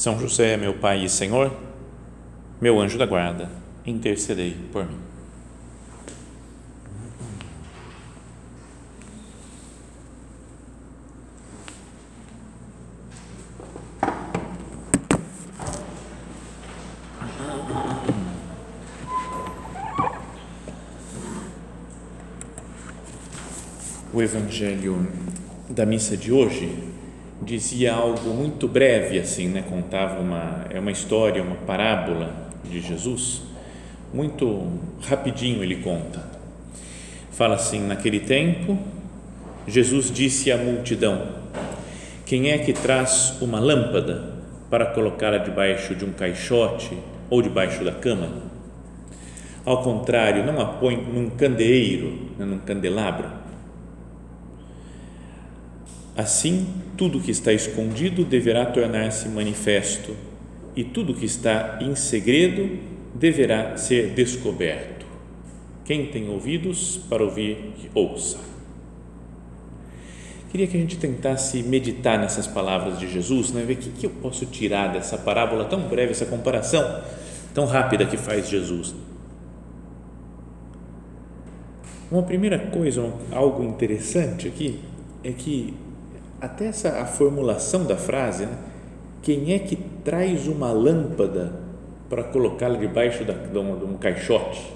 São José, meu Pai e Senhor, meu anjo da guarda, intercedei por mim. O Evangelho da missa de hoje dizia algo muito breve assim, né? Contava uma é uma história, uma parábola de Jesus, muito rapidinho ele conta. Fala assim: naquele tempo, Jesus disse à multidão: Quem é que traz uma lâmpada para colocá-la debaixo de um caixote ou debaixo da cama? Ao contrário, não a põe num candeeiro, né, num candelabro Assim, tudo que está escondido deverá tornar-se manifesto, e tudo que está em segredo deverá ser descoberto. Quem tem ouvidos para ouvir, ouça. Queria que a gente tentasse meditar nessas palavras de Jesus, né? ver o que, que eu posso tirar dessa parábola tão breve, essa comparação tão rápida que faz Jesus. Uma primeira coisa, algo interessante aqui, é que até essa a formulação da frase, né? quem é que traz uma lâmpada para colocá-la debaixo da, de, um, de um caixote?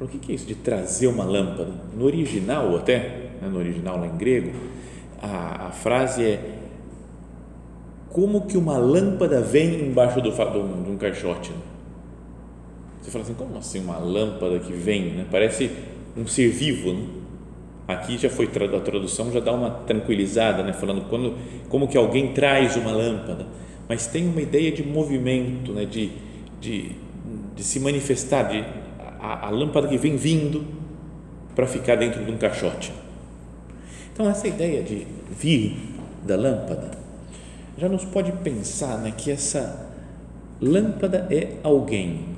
O que é isso de trazer uma lâmpada? No original, até, né? no original lá em grego, a, a frase é como que uma lâmpada vem embaixo do, de, um, de um caixote? Né? Você fala assim, como assim uma lâmpada que vem? Né? Parece um ser vivo, né? Aqui já foi a tradução já dá uma tranquilizada, né, falando quando, como que alguém traz uma lâmpada, mas tem uma ideia de movimento, né, de, de, de se manifestar, de a, a lâmpada que vem vindo para ficar dentro de um caixote. Então essa ideia de vir da lâmpada já nos pode pensar, né, que essa lâmpada é alguém,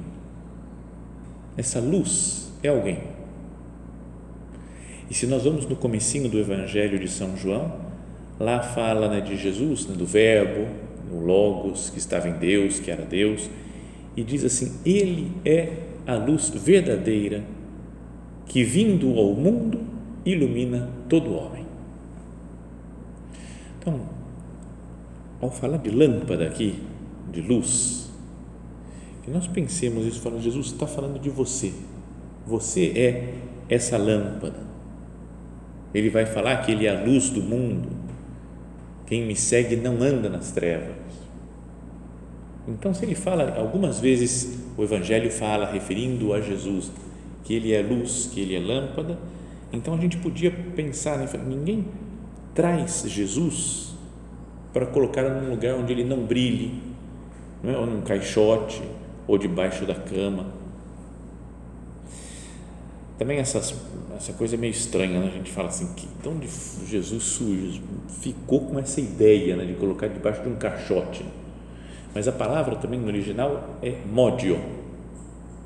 essa luz é alguém e se nós vamos no comecinho do Evangelho de São João, lá fala né, de Jesus, né, do Verbo, o Logos, que estava em Deus, que era Deus, e diz assim: Ele é a luz verdadeira que, vindo ao mundo, ilumina todo homem. Então, ao falar de lâmpada aqui, de luz, que nós pensemos isso, falando, Jesus está falando de você. Você é essa lâmpada ele vai falar que ele é a luz do mundo. Quem me segue não anda nas trevas. Então, se ele fala, algumas vezes o Evangelho fala, referindo a Jesus, que ele é luz, que ele é lâmpada, então a gente podia pensar, né? ninguém traz Jesus para colocar num lugar onde ele não brilhe, não é? ou num caixote, ou debaixo da cama também essas, essa coisa é meio estranha, né? a gente fala assim, que, de onde Jesus surge, ficou com essa ideia né, de colocar debaixo de um caixote. Mas a palavra também no original é módio.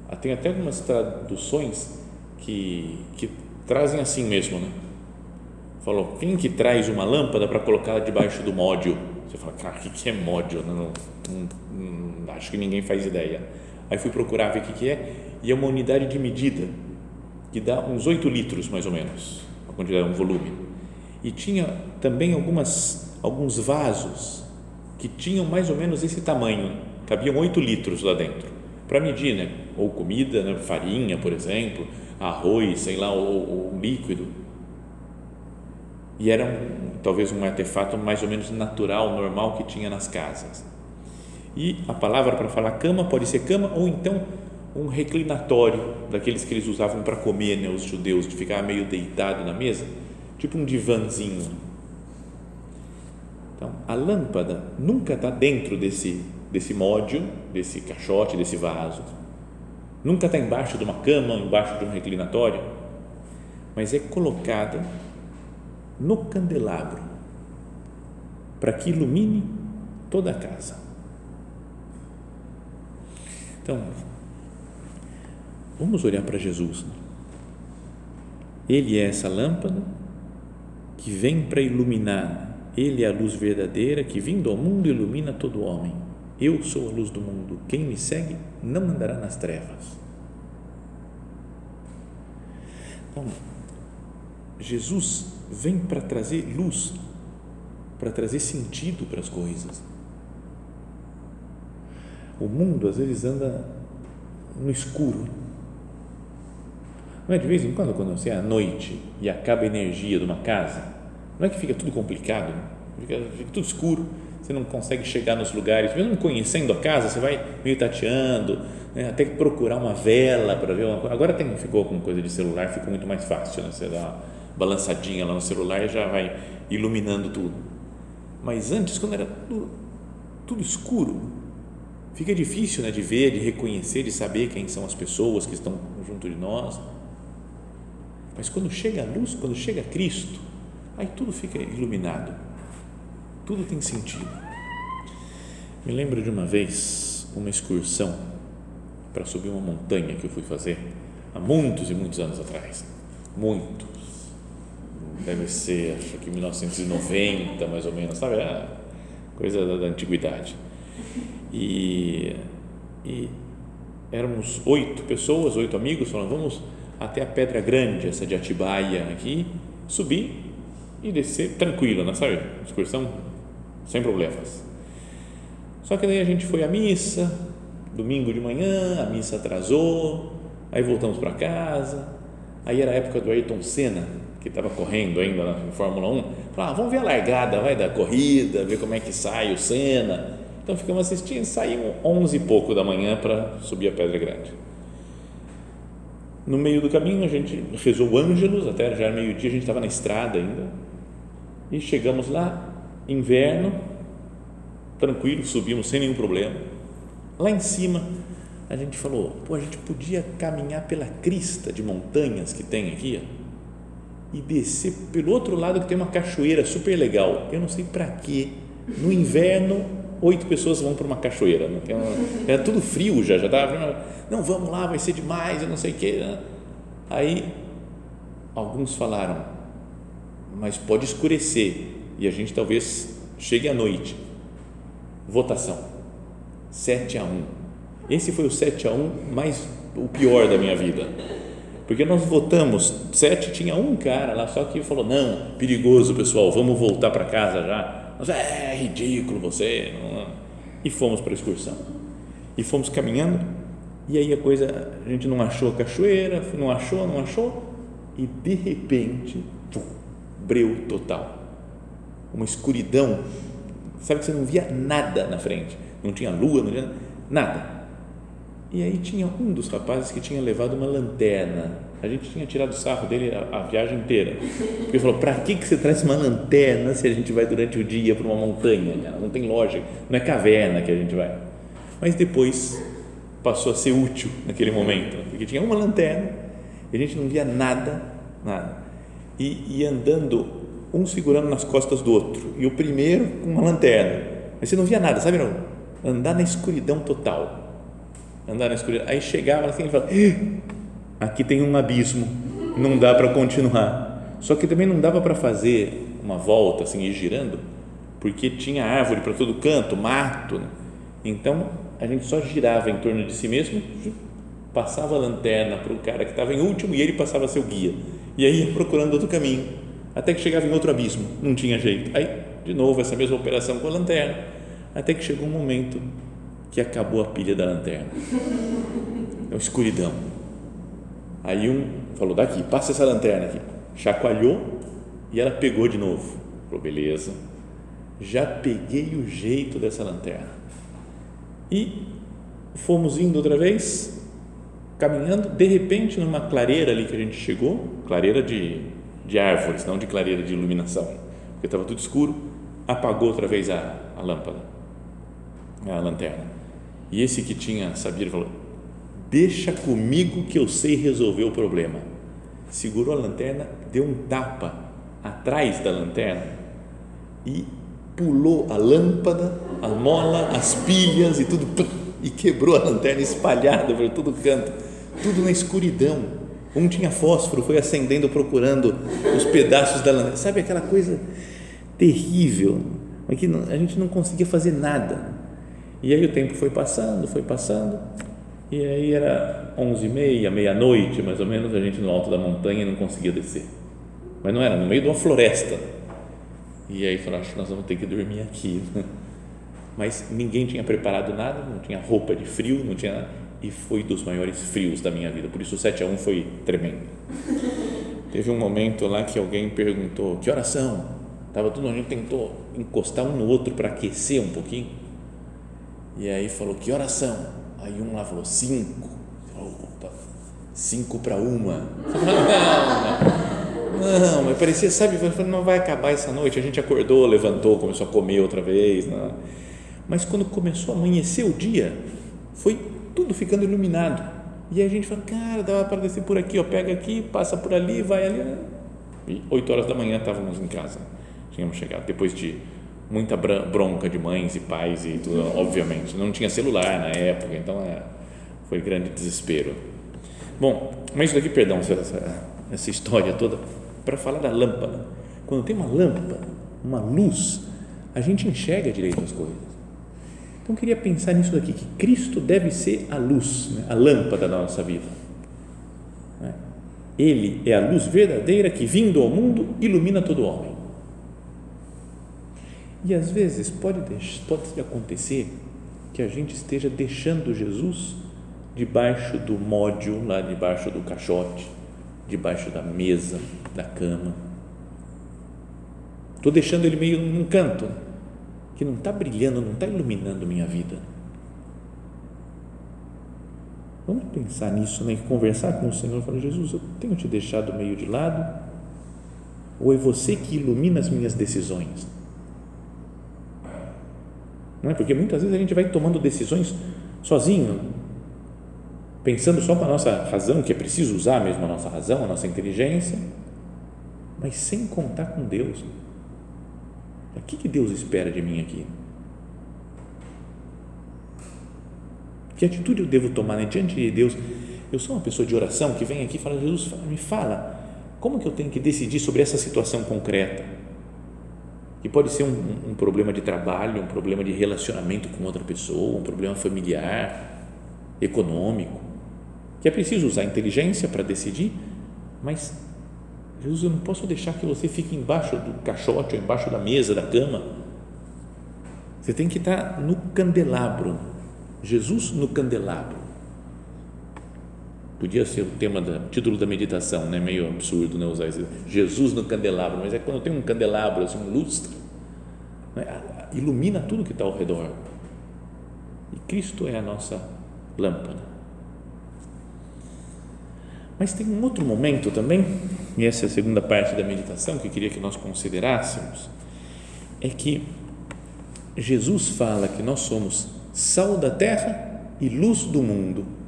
Ah, tem até algumas traduções que, que trazem assim mesmo, né? Falou, quem que traz uma lâmpada para colocá-la debaixo do módio? Você fala, cara, o que é módio? Não, não, não, acho que ninguém faz ideia. Aí fui procurar ver o que, que é, e é uma unidade de medida que dá uns 8 litros mais ou menos, a quantidade, um volume. E tinha também algumas, alguns vasos que tinham mais ou menos esse tamanho, cabiam 8 litros lá dentro, para medir, né? ou comida, né? farinha, por exemplo, arroz, sei lá, ou, ou líquido. E era um, talvez um artefato mais ou menos natural, normal que tinha nas casas. E a palavra para falar cama pode ser cama ou então um reclinatório daqueles que eles usavam para comer, né, os judeus, de ficar meio deitado na mesa, tipo um divanzinho. Então, a lâmpada nunca está dentro desse desse módio, desse caixote, desse vaso. Nunca está embaixo de uma cama, embaixo de um reclinatório, mas é colocada no candelabro para que ilumine toda a casa. Então, vamos olhar para Jesus. Ele é essa lâmpada que vem para iluminar. Ele é a luz verdadeira que, vindo ao mundo, ilumina todo homem. Eu sou a luz do mundo. Quem me segue não andará nas trevas. Então, Jesus vem para trazer luz, para trazer sentido para as coisas. O mundo às vezes anda no escuro. Não é de vez em quando, quando você é à noite e acaba a energia de uma casa, não é que fica tudo complicado, fica, fica tudo escuro, você não consegue chegar nos lugares, mesmo conhecendo a casa, você vai meio tateando, né, até procurar uma vela para ver uma coisa. Agora tem, ficou com coisa de celular, ficou muito mais fácil, né? você dá uma balançadinha lá no celular e já vai iluminando tudo. Mas antes, quando era tudo, tudo escuro, fica difícil né, de ver, de reconhecer, de saber quem são as pessoas que estão junto de nós. Mas quando chega a luz, quando chega Cristo, aí tudo fica iluminado, tudo tem sentido. Me lembro de uma vez, uma excursão para subir uma montanha que eu fui fazer há muitos e muitos anos atrás. Muitos. Deve ser, acho que 1990, mais ou menos, sabe? É coisa da, da antiguidade. E, e éramos oito pessoas, oito amigos, falando, vamos até a Pedra Grande, essa de Atibaia aqui, subir e descer tranquilo, né? sabe? Excursão sem problemas. Só que daí a gente foi à missa, domingo de manhã, a missa atrasou, aí voltamos para casa, aí era a época do Ayrton Senna, que estava correndo ainda na Fórmula 1, falou, ah, vamos ver a largada, vai da corrida, ver como é que sai o Senna, então ficamos assistindo, saímos 11 e pouco da manhã para subir a Pedra Grande. No meio do caminho a gente rezou o Ângelus, até já era meio-dia, a gente estava na estrada ainda, e chegamos lá, inverno, tranquilo, subimos sem nenhum problema. Lá em cima, a gente falou, pô, a gente podia caminhar pela crista de montanhas que tem aqui, e descer pelo outro lado que tem uma cachoeira super legal. Eu não sei para quê. No inverno, oito pessoas vão para uma cachoeira. Né? Uma, era tudo frio já, já estava. Não, vamos lá, vai ser demais, eu não sei o quê. Né? Aí, alguns falaram, mas pode escurecer e a gente talvez chegue à noite. Votação: 7 a 1. Esse foi o 7 a 1 mais o pior da minha vida. Porque nós votamos, sete tinha um cara lá, só que falou: não, perigoso pessoal, vamos voltar para casa já. Nós, é ridículo você. E fomos para a excursão. E fomos caminhando, e aí a coisa, a gente não achou a cachoeira, não achou, não achou, e de repente, breu total. Uma escuridão, sabe que você não via nada na frente, não tinha lua, não tinha nada e aí tinha um dos rapazes que tinha levado uma lanterna. A gente tinha tirado sarro dele a, a viagem inteira. Ele falou: para que, que você traz uma lanterna se a gente vai durante o dia para uma montanha? Não tem lógica, não é caverna que a gente vai. Mas depois passou a ser útil naquele momento, porque tinha uma lanterna e a gente não via nada, nada. E, e andando, um segurando nas costas do outro, e o primeiro com uma lanterna. Mas você não via nada, sabe? Não? Andar na escuridão total andar na escuridão. Aí chegava assim e falava: aqui tem um abismo, não dá para continuar. Só que também não dava para fazer uma volta assim, ir girando, porque tinha árvore para todo canto, mato. Né? Então a gente só girava em torno de si mesmo, passava a lanterna para o cara que estava em último e ele passava o guia. E aí ia procurando outro caminho, até que chegava em outro abismo, não tinha jeito. Aí, de novo, essa mesma operação com a lanterna, até que chegou um momento que acabou a pilha da lanterna. É uma escuridão. Aí um falou: daqui, passa essa lanterna aqui. Chacoalhou e ela pegou de novo. Falou: beleza, já peguei o jeito dessa lanterna. E fomos indo outra vez, caminhando. De repente, numa clareira ali que a gente chegou clareira de, de árvores, não de clareira de iluminação, porque estava tudo escuro apagou outra vez a, a lâmpada a lanterna. E esse que tinha sabido falou: Deixa comigo que eu sei resolver o problema. Segurou a lanterna, deu um tapa atrás da lanterna e pulou a lâmpada, a mola, as pilhas e tudo e quebrou a lanterna espalhada por todo canto, tudo na escuridão. Um tinha fósforo, foi acendendo procurando os pedaços da lanterna. Sabe aquela coisa terrível, que a gente não conseguia fazer nada. E aí o tempo foi passando, foi passando, e aí era onze e meia, meia-noite, mais ou menos, a gente no alto da montanha não conseguia descer. Mas não era, no meio de uma floresta. E aí falou, acho que nós vamos ter que dormir aqui. Mas ninguém tinha preparado nada, não tinha roupa de frio, não tinha nada. E foi dos maiores frios da minha vida. Por isso o 7 a 1 foi tremendo. Teve um momento lá que alguém perguntou, que oração? Estava tudo, a gente tentou encostar um no outro para aquecer um pouquinho. E aí falou, que oração? Aí um lá falou, cinco. Opa, cinco para uma. Não, não, mas parecia, sabe, não vai acabar essa noite. A gente acordou, levantou, começou a comer outra vez. Não. Mas quando começou a amanhecer o dia, foi tudo ficando iluminado. E a gente fala, cara, dava para descer por aqui, ó, pega aqui, passa por ali, vai ali. E oito horas da manhã estávamos em casa. Tínhamos chegado, depois de muita bronca de mães e pais e tudo, obviamente. Não tinha celular na época, então é, foi grande desespero. Bom, mas isso daqui, perdão, essa, essa história toda, para falar da lâmpada. Quando tem uma lâmpada, uma luz, a gente enxerga direito as coisas. Então, eu queria pensar nisso daqui, que Cristo deve ser a luz, né? a lâmpada da nossa vida. Né? Ele é a luz verdadeira que, vindo ao mundo, ilumina todo homem. E às vezes pode, pode acontecer que a gente esteja deixando Jesus debaixo do módio, lá debaixo do caixote, debaixo da mesa, da cama. Estou deixando ele meio num canto, que não está brilhando, não está iluminando minha vida. Vamos pensar nisso, né? conversar com o Senhor e falar: Jesus, eu tenho te deixado meio de lado, ou é você que ilumina as minhas decisões? Não é? Porque muitas vezes a gente vai tomando decisões sozinho, pensando só com a nossa razão, que é preciso usar mesmo a nossa razão, a nossa inteligência, mas sem contar com Deus. O que, que Deus espera de mim aqui? Que atitude eu devo tomar né? diante de Deus? Eu sou uma pessoa de oração que vem aqui e fala: Jesus, me fala, como que eu tenho que decidir sobre essa situação concreta? Que pode ser um, um, problema de trabalho, um problema de relacionamento com outra pessoa, um problema familiar, econômico, que é preciso usar inteligência para decidir, mas Jesus, eu não posso deixar que você fique embaixo do caixote ou embaixo da mesa, da cama. Você tem que estar no candelabro. Jesus no candelabro. Podia ser o tema da título da meditação, né? Meio absurdo, né? Usar esse Jesus no candelabro, mas é quando tem um candelabro, assim, um lustre, né? ilumina tudo que está ao redor. E Cristo é a nossa lâmpada. Mas tem um outro momento também, e essa é a segunda parte da meditação que eu queria que nós considerássemos, é que Jesus fala que nós somos sal da terra e luz do mundo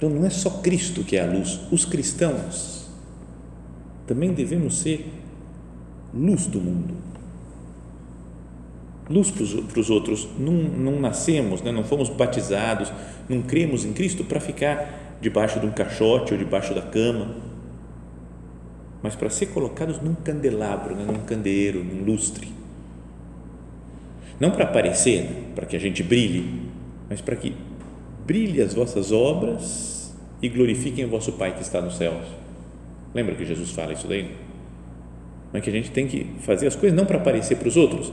então não é só Cristo que é a luz, os cristãos também devemos ser luz do mundo. Luz para os outros. Não, não nascemos, né? não fomos batizados, não cremos em Cristo para ficar debaixo de um caixote ou debaixo da cama, mas para ser colocados num candelabro, né? num candeeiro, num lustre. Não para aparecer, para que a gente brilhe, mas para que brilhe as vossas obras e glorifiquem o vosso Pai que está nos céus. Lembra que Jesus fala isso daí? Mas que a gente tem que fazer as coisas não para aparecer para os outros,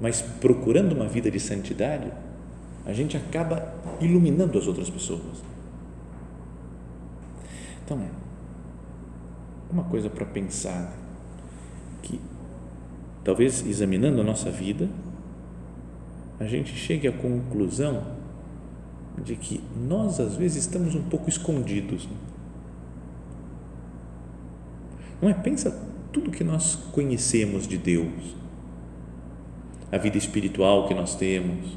mas procurando uma vida de santidade, a gente acaba iluminando as outras pessoas. Então, uma coisa para pensar que talvez examinando a nossa vida, a gente chegue à conclusão de que nós às vezes estamos um pouco escondidos. Não é? Pensa tudo que nós conhecemos de Deus. a vida espiritual que nós temos.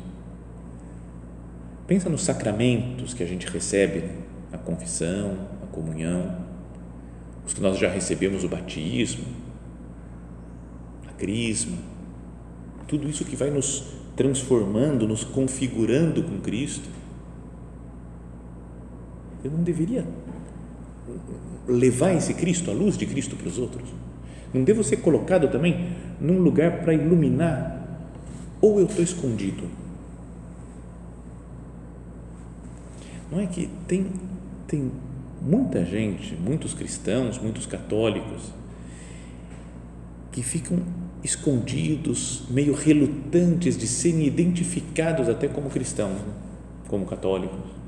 Pensa nos sacramentos que a gente recebe, né? a confissão, a comunhão, os que nós já recebemos o batismo, a crisma, tudo isso que vai nos transformando, nos configurando com Cristo. Eu não deveria levar esse Cristo, a luz de Cristo para os outros? Não devo ser colocado também num lugar para iluminar? Ou eu estou escondido? Não é que tem, tem muita gente, muitos cristãos, muitos católicos, que ficam escondidos, meio relutantes de serem identificados até como cristãos, né? como católicos.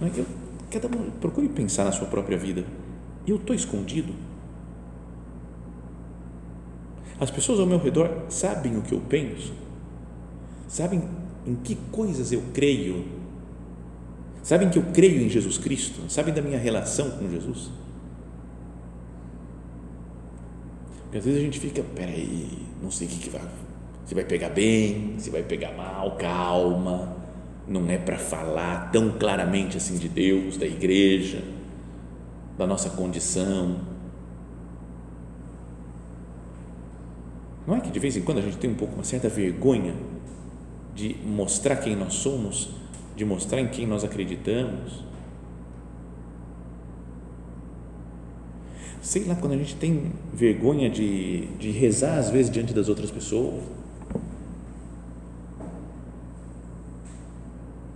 Não é eu, cada um procure pensar na sua própria vida. Eu estou escondido? As pessoas ao meu redor sabem o que eu penso? Sabem em que coisas eu creio? Sabem que eu creio em Jesus Cristo? Sabem da minha relação com Jesus? Porque às vezes a gente fica, peraí, não sei o que, que vai, se vai pegar bem, se vai pegar mal, calma, não é para falar tão claramente assim de Deus, da igreja, da nossa condição. Não é que de vez em quando a gente tem um pouco uma certa vergonha de mostrar quem nós somos, de mostrar em quem nós acreditamos? sei lá, quando a gente tem vergonha de, de rezar às vezes diante das outras pessoas.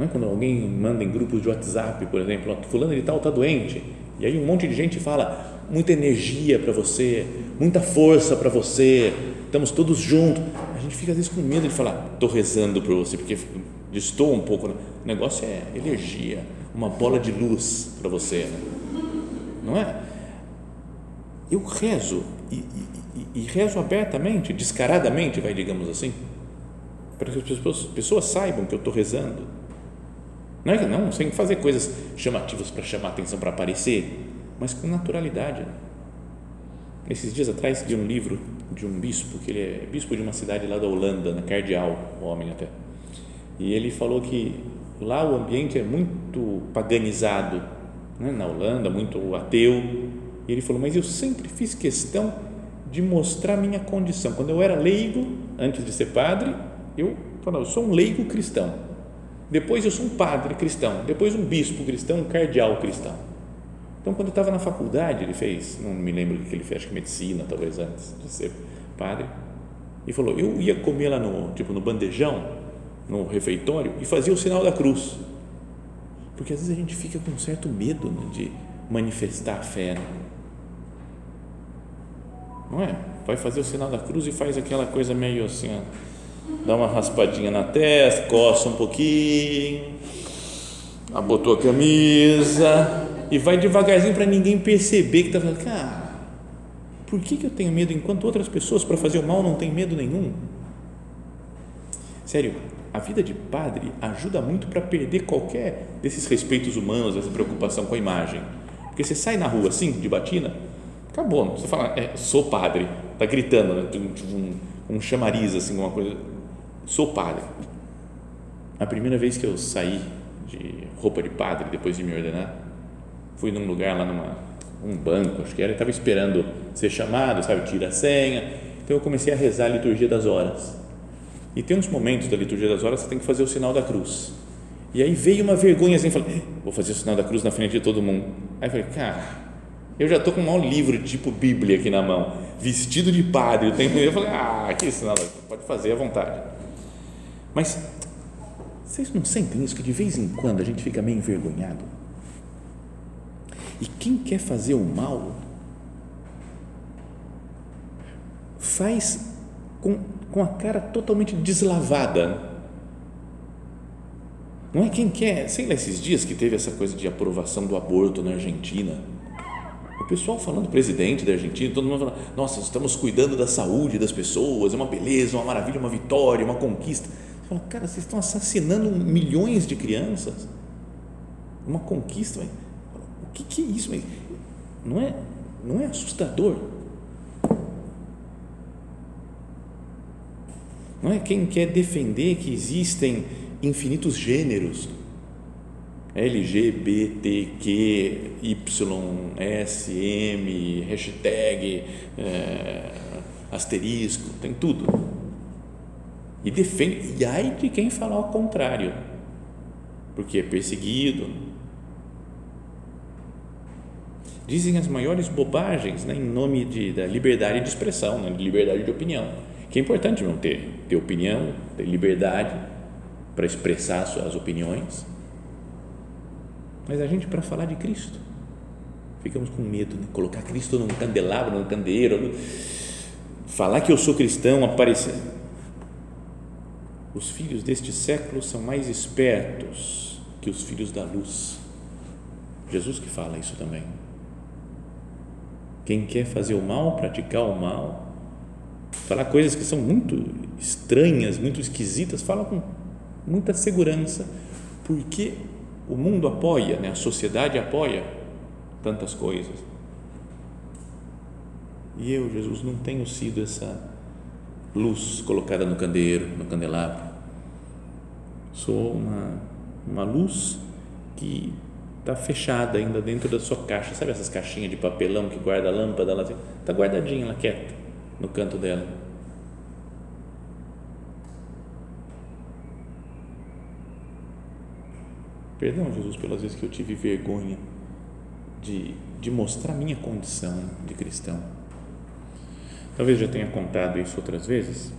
Não é? Quando alguém manda em grupos de WhatsApp, por exemplo, fulano de tal está doente, e aí um monte de gente fala muita energia para você, muita força para você, estamos todos juntos. A gente fica às vezes com medo de falar, estou rezando por você, porque estou um pouco. Né? O negócio é energia, uma bola de luz para você, né? não é? eu rezo e, e, e, rezo abertamente, descaradamente, vai, digamos assim, para que as pessoas, pessoas saibam que eu estou rezando. Não é que não, sem fazer coisas chamativas para chamar atenção, para aparecer, mas com naturalidade. Esses dias atrás li um livro de um bispo, que ele é bispo de uma cidade lá da Holanda, na Cardeal, homem até. E ele falou que lá o ambiente é muito paganizado, né? na Holanda, muito ateu, e ele falou: Mas eu sempre fiz questão de mostrar minha condição. Quando eu era leigo, antes de ser padre, eu falava: Eu sou um leigo cristão. Depois eu sou um padre cristão. Depois um bispo cristão, um cardeal cristão. Então, quando eu estava na faculdade, ele fez, não me lembro o que ele fez, acho que medicina, talvez antes de ser padre. E falou: Eu ia comer lá no, tipo, no bandejão, no refeitório, e fazia o sinal da cruz. Porque às vezes a gente fica com um certo medo né, de manifestar a fé. Né? não é? Vai fazer o sinal da cruz e faz aquela coisa meio assim, ó, dá uma raspadinha na testa, coça um pouquinho, abotou a camisa e vai devagarzinho para ninguém perceber que está falando, cara, por que, que eu tenho medo enquanto outras pessoas para fazer o mal não têm medo nenhum? Sério, a vida de padre ajuda muito para perder qualquer desses respeitos humanos, essa preocupação com a imagem. Porque você sai na rua assim, de batina, Acabou. Você fala, é, sou padre. Está gritando, né? Tipo um, um chamariz, assim, uma coisa. Sou padre. A primeira vez que eu saí de roupa de padre, depois de me ordenar, fui num lugar lá, numa um banco, acho que era, estava esperando ser chamado, sabe, tira a senha. Então eu comecei a rezar a liturgia das horas. E tem uns momentos da liturgia das horas que você tem que fazer o sinal da cruz. E aí veio uma vergonha assim, falei, eh, vou fazer o sinal da cruz na frente de todo mundo. Aí falei, cara, eu já estou com um maior livro, tipo Bíblia aqui na mão, vestido de padre. Eu, tenho, eu falei, ah, que nada, pode fazer à vontade. Mas vocês não sentem isso que de vez em quando a gente fica meio envergonhado? E quem quer fazer o mal faz com, com a cara totalmente deslavada. Não é quem quer, sei lá, esses dias que teve essa coisa de aprovação do aborto na Argentina o pessoal falando, presidente da Argentina, todo mundo falando, nossa, estamos cuidando da saúde das pessoas, é uma beleza, uma maravilha, uma vitória, uma conquista. Cara, vocês estão assassinando milhões de crianças. Uma conquista, o que, é isso? Não é, não é assustador? Não é quem quer defender que existem infinitos gêneros LGBTQ, Y, SM, hashtag, é, asterisco, tem tudo. E defende, e ai de quem falar o contrário, porque é perseguido. Dizem as maiores bobagens né, em nome de, da liberdade de expressão, né, de liberdade de opinião, que é importante não ter, ter opinião, ter liberdade para expressar suas opiniões mas a gente, para falar de Cristo, ficamos com medo, né? colocar Cristo num candelabro, num candeeiro, falar que eu sou cristão, aparecer. Os filhos deste século são mais espertos que os filhos da luz. Jesus que fala isso também. Quem quer fazer o mal, praticar o mal, falar coisas que são muito estranhas, muito esquisitas, fala com muita segurança, porque o mundo apoia, né? a sociedade apoia tantas coisas. E eu, Jesus, não tenho sido essa luz colocada no candeeiro, no candelabro. Sou uma, uma luz que está fechada ainda dentro da sua caixa. Sabe essas caixinhas de papelão que guarda a lâmpada? Ela está guardadinha lá, quieta, no canto dela Perdão, Jesus, pelas vezes que eu tive vergonha de, de mostrar minha condição de cristão. Talvez já tenha contado isso outras vezes,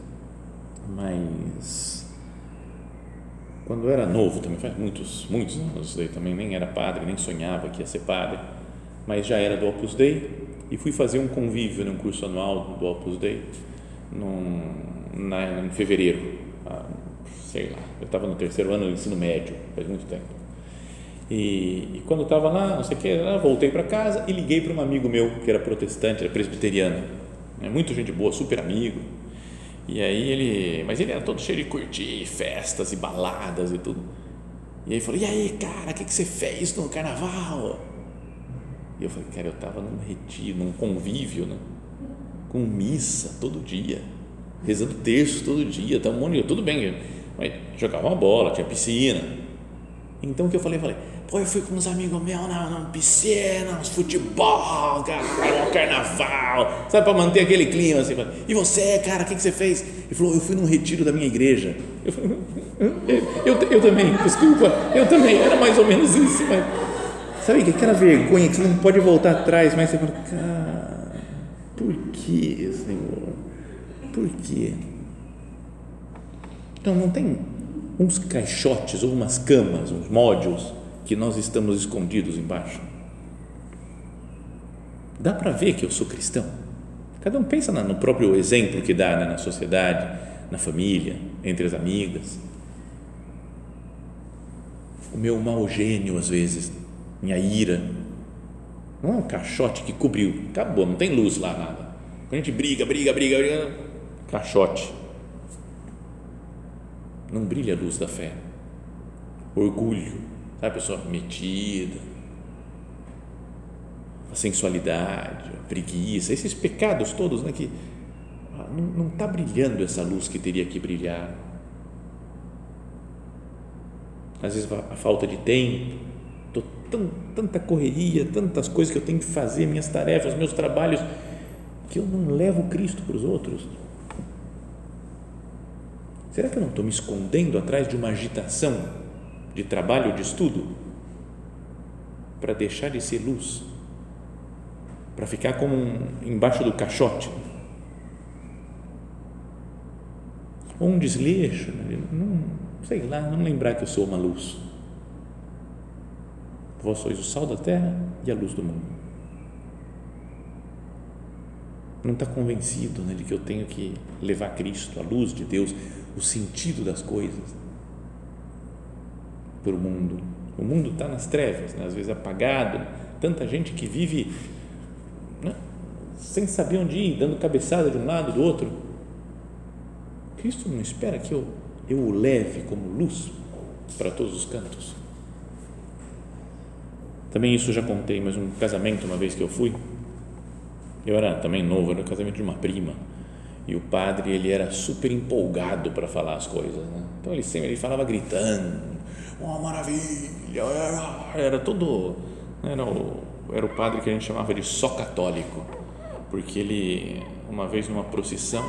mas quando eu era novo, também faz muitos, muitos anos, daí também nem era padre, nem sonhava que ia ser padre, mas já era do Opus Dei e fui fazer um convívio num curso anual do Opus Dei num, na, em fevereiro, sei lá, eu estava no terceiro ano do ensino médio, faz muito tempo. E, e quando estava lá, não sei o que, voltei para casa e liguei para um amigo meu que era protestante, era presbiteriano, né, muito gente boa, super amigo. E aí ele, mas ele era todo cheio de curtir, festas e baladas e tudo. E aí falou: E aí, cara, o que, que você fez no carnaval? E eu falei: Cara, eu estava num retiro, num convívio, né? com missa todo dia, rezando terço todo dia, tá um monte de, tudo bem, mas jogava uma bola, tinha piscina. Então o que eu falei? Eu falei: Pô, eu fui com uns amigos meus na, na piscina, uns futebol, cara, carnaval, sabe, para manter aquele clima assim. E você, cara, o que, que você fez? Ele falou, eu fui num retiro da minha igreja. Eu falei, eu, eu, eu também, desculpa, eu também, era mais ou menos isso. Mas, sabe, aquela vergonha que você não pode voltar atrás, mas você fala, cara, por que, Senhor? Por quê? Então, não tem uns caixotes ou umas camas, uns módulos que nós estamos escondidos embaixo. Dá para ver que eu sou cristão. Cada um pensa no próprio exemplo que dá né, na sociedade, na família, entre as amigas. O meu mau gênio, às vezes, minha ira. Não é um caixote que cobriu, acabou, não tem luz lá, nada. Quando a gente briga, briga, briga, briga, caixote. Não brilha a luz da fé. Orgulho, a pessoa metida, a sensualidade, a preguiça, esses pecados todos né, que ah, não está brilhando essa luz que teria que brilhar. Às vezes a falta de tempo, tô tão, tanta correria, tantas coisas que eu tenho que fazer, minhas tarefas, meus trabalhos, que eu não levo Cristo para os outros. Será que eu não estou me escondendo atrás de uma agitação de trabalho, de estudo, para deixar de ser luz, para ficar como um, embaixo do caixote. Ou um desleixo, né? não, sei lá, não lembrar que eu sou uma luz. Vós sois o sal da terra e a luz do mundo. Não está convencido né, de que eu tenho que levar Cristo, a luz de Deus, o sentido das coisas para o mundo. O mundo está nas trevas, né? às vezes apagado. Tanta gente que vive né? sem saber onde ir, dando cabeçada de um lado do outro. Cristo não espera que eu, eu o leve como luz para todos os cantos. Também isso já contei, mas um casamento, uma vez que eu fui, eu era também novo, era o casamento de uma prima, e o padre ele era super empolgado para falar as coisas, né? então ele sempre ele falava gritando, uma maravilha, era todo, era o, era o padre que a gente chamava de só católico, porque ele uma vez numa procissão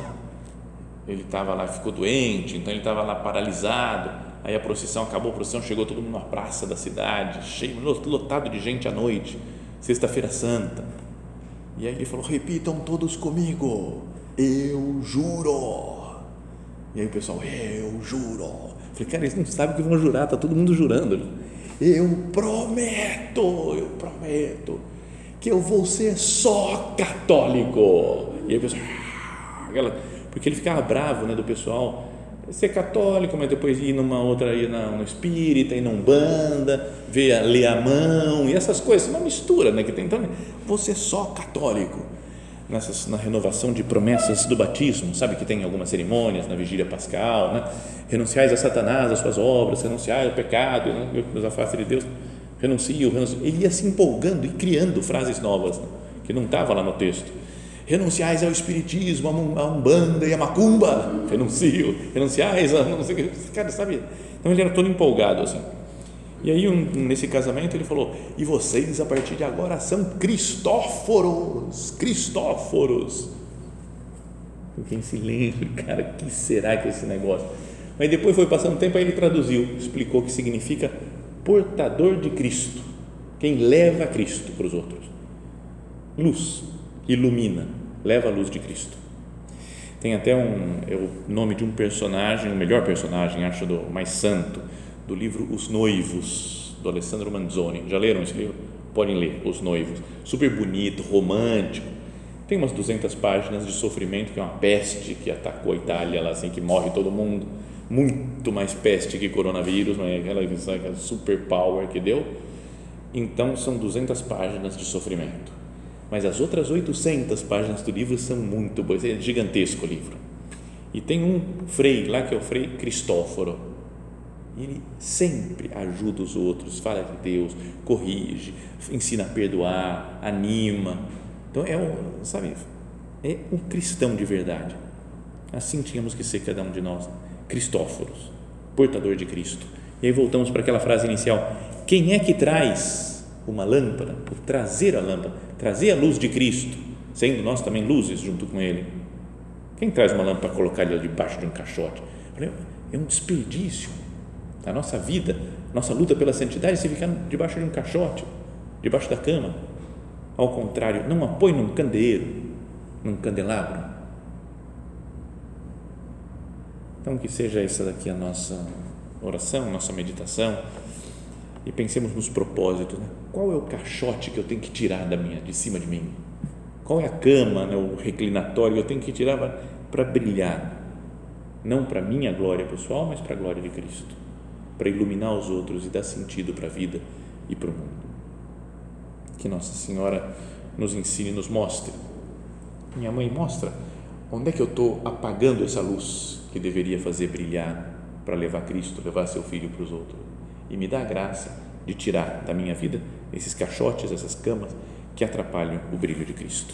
ele estava lá, ficou doente, então ele estava lá paralisado, aí a procissão acabou, a procissão chegou todo mundo na praça da cidade, cheio, lotado de gente à noite, sexta-feira santa, e aí ele falou, repitam todos comigo, eu juro. E aí o pessoal, eu juro. Falei, cara, eles não sabem o que vão jurar, tá todo mundo jurando. Eu prometo, eu prometo que eu vou ser só católico. E aí o pessoal, ah", aquela, porque ele ficava bravo, né, do pessoal ser católico, mas depois ir numa outra, ir na, no espírita, ir na umbanda, ver, ler a mão e essas coisas, uma mistura, né, que tem também. Vou ser só católico nessas, na renovação de promessas do batismo, sabe que tem algumas cerimônias na vigília pascal, né? renunciais a Satanás, as suas obras, renunciai ao pecado, né? nos afaste de Deus, renuncio, renuncio. Ele ia se empolgando e criando frases novas, né? que não estava lá no texto. Renunciais ao espiritismo, a umbanda e a macumba, renuncio, renunciais a não sei o que, cara, sabe? Então ele era todo empolgado assim. E aí, um, nesse casamento, ele falou: E vocês, a partir de agora, são Cristóforos. Cristóforos. Fiquei em silêncio, cara, que será que é esse negócio? Mas depois foi passando tempo, aí ele traduziu, explicou que significa portador de Cristo, quem leva Cristo para os outros. Luz, ilumina, leva a luz de Cristo. Tem até um, é o nome de um personagem, o melhor personagem, acho, do mais santo, do livro Os Noivos, do Alessandro Manzoni. Já leram esse livro? Podem ler, Os Noivos. Super bonito, romântico. Tem umas 200 páginas de sofrimento, que é uma peste que atacou a Itália, lá, assim, que morre todo mundo. Muito mais peste que coronavírus, mas aquela, aquela super power que deu. Então, são 200 páginas de sofrimento. Mas as outras 800 páginas do livro são muito boas. É gigantesco o livro. E tem um frei lá, que é o frei Cristóforo e ele sempre ajuda os outros, fala de Deus, corrige, ensina a perdoar, anima. Então é um, sabe, é um cristão de verdade. Assim tínhamos que ser cada um de nós, Cristóforos, portador de Cristo. E aí voltamos para aquela frase inicial: quem é que traz uma lâmpada? Por trazer a lâmpada, trazer a luz de Cristo, sendo nós também luzes junto com Ele. Quem traz uma lâmpada para colocar ali debaixo de um caixote? É um desperdício a nossa vida, nossa luta pela santidade, se ficar debaixo de um caixote, debaixo da cama. Ao contrário, não apoie num candeeiro, num candelabro. Então, que seja essa daqui a nossa oração, nossa meditação e pensemos nos propósitos. Né? Qual é o caixote que eu tenho que tirar da minha, de cima de mim? Qual é a cama, né, o reclinatório que eu tenho que tirar para brilhar? Não para minha glória pessoal, mas para a glória de Cristo para iluminar os outros e dar sentido para a vida e para o mundo. Que Nossa Senhora nos ensine, nos mostre. Minha mãe mostra onde é que eu estou apagando essa luz que deveria fazer brilhar para levar Cristo, levar seu Filho para os outros. E me dá a graça de tirar da minha vida esses caixotes, essas camas que atrapalham o brilho de Cristo.